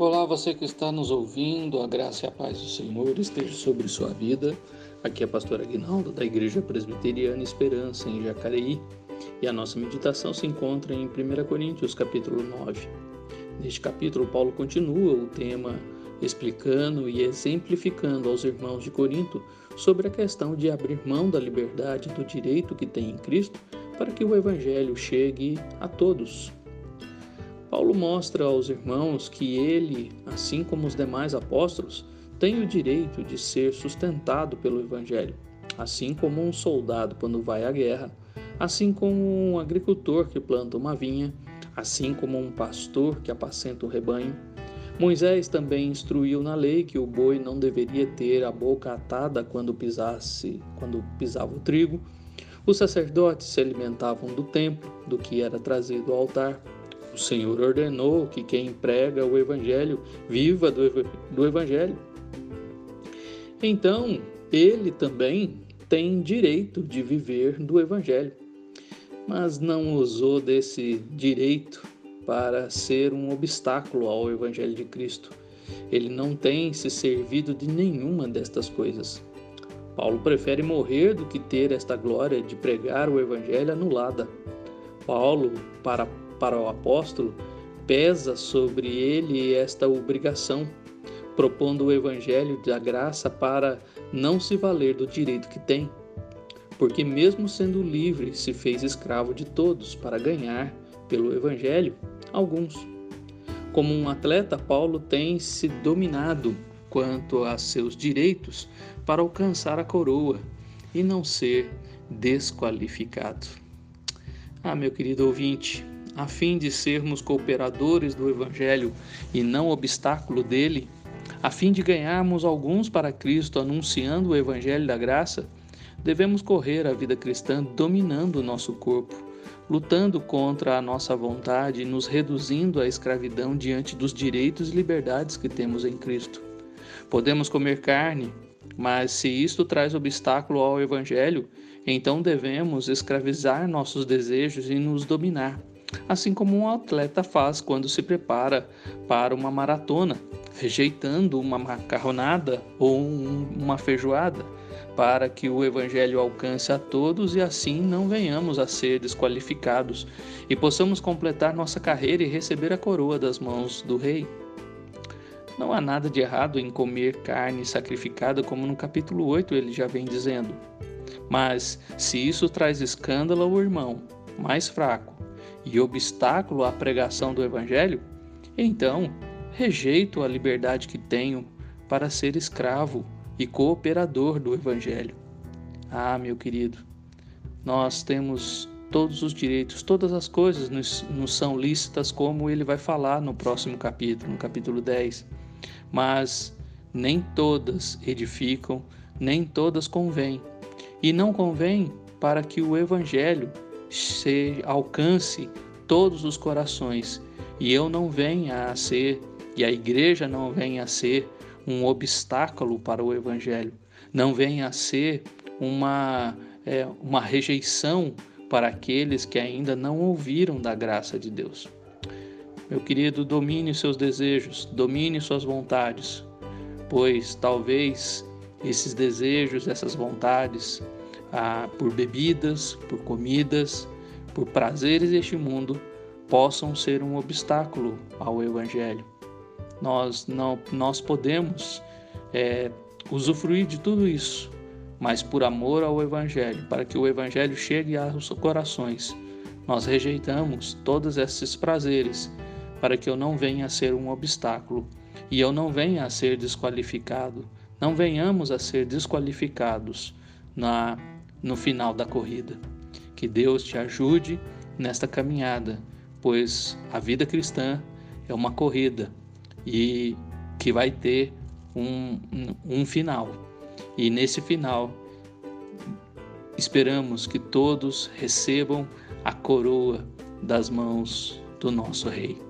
Olá, você que está nos ouvindo, a graça e a paz do Senhor esteja sobre sua vida. Aqui é a pastora Aguinaldo da Igreja Presbiteriana Esperança em Jacareí e a nossa meditação se encontra em 1 Coríntios, capítulo 9. Neste capítulo, Paulo continua o tema explicando e exemplificando aos irmãos de Corinto sobre a questão de abrir mão da liberdade do direito que tem em Cristo para que o Evangelho chegue a todos. Paulo mostra aos irmãos que ele, assim como os demais apóstolos, tem o direito de ser sustentado pelo Evangelho, assim como um soldado quando vai à guerra, assim como um agricultor que planta uma vinha, assim como um pastor que apacenta o rebanho. Moisés também instruiu na lei que o boi não deveria ter a boca atada quando pisasse, quando pisava o trigo. Os sacerdotes se alimentavam do templo, do que era trazido ao altar. Senhor ordenou que quem prega o Evangelho viva do, do Evangelho. Então, ele também tem direito de viver do Evangelho, mas não usou desse direito para ser um obstáculo ao Evangelho de Cristo. Ele não tem se servido de nenhuma destas coisas. Paulo prefere morrer do que ter esta glória de pregar o Evangelho anulada. Paulo, para para o apóstolo, pesa sobre ele esta obrigação, propondo o evangelho da graça para não se valer do direito que tem. Porque, mesmo sendo livre, se fez escravo de todos para ganhar, pelo evangelho, alguns. Como um atleta, Paulo tem se dominado quanto a seus direitos para alcançar a coroa e não ser desqualificado. Ah, meu querido ouvinte, a fim de sermos cooperadores do Evangelho e não obstáculo dele, a fim de ganharmos alguns para Cristo anunciando o Evangelho da graça, devemos correr a vida cristã dominando o nosso corpo, lutando contra a nossa vontade e nos reduzindo à escravidão diante dos direitos e liberdades que temos em Cristo. Podemos comer carne, mas se isto traz obstáculo ao Evangelho, então devemos escravizar nossos desejos e nos dominar assim como um atleta faz quando se prepara para uma maratona, rejeitando uma macarronada ou um, uma feijoada, para que o Evangelho alcance a todos e assim não venhamos a ser desqualificados e possamos completar nossa carreira e receber a coroa das mãos do Rei. Não há nada de errado em comer carne sacrificada, como no capítulo 8 ele já vem dizendo. Mas, se isso traz escândalo ao irmão mais fraco, e obstáculo à pregação do Evangelho, então rejeito a liberdade que tenho para ser escravo e cooperador do Evangelho. Ah, meu querido, nós temos todos os direitos, todas as coisas nos, nos, são lícitas, como ele vai falar no próximo capítulo, no capítulo 10. Mas nem todas edificam, nem todas convêm. E não convém para que o Evangelho alcance todos os corações e eu não venha a ser, e a igreja não venha a ser um obstáculo para o evangelho, não venha a ser uma, é, uma rejeição para aqueles que ainda não ouviram da graça de Deus. Meu querido, domine seus desejos, domine suas vontades, pois talvez esses desejos, essas vontades, ah, por bebidas, por comidas, por prazeres deste mundo, possam ser um obstáculo ao Evangelho. Nós, não, nós podemos é, usufruir de tudo isso, mas por amor ao Evangelho, para que o Evangelho chegue aos corações, nós rejeitamos todos esses prazeres para que eu não venha a ser um obstáculo e eu não venha a ser desqualificado, não venhamos a ser desqualificados na no final da corrida. Que Deus te ajude nesta caminhada, pois a vida cristã é uma corrida e que vai ter um, um, final. E nesse final, esperamos que todos recebam a coroa das mãos do nosso Rei.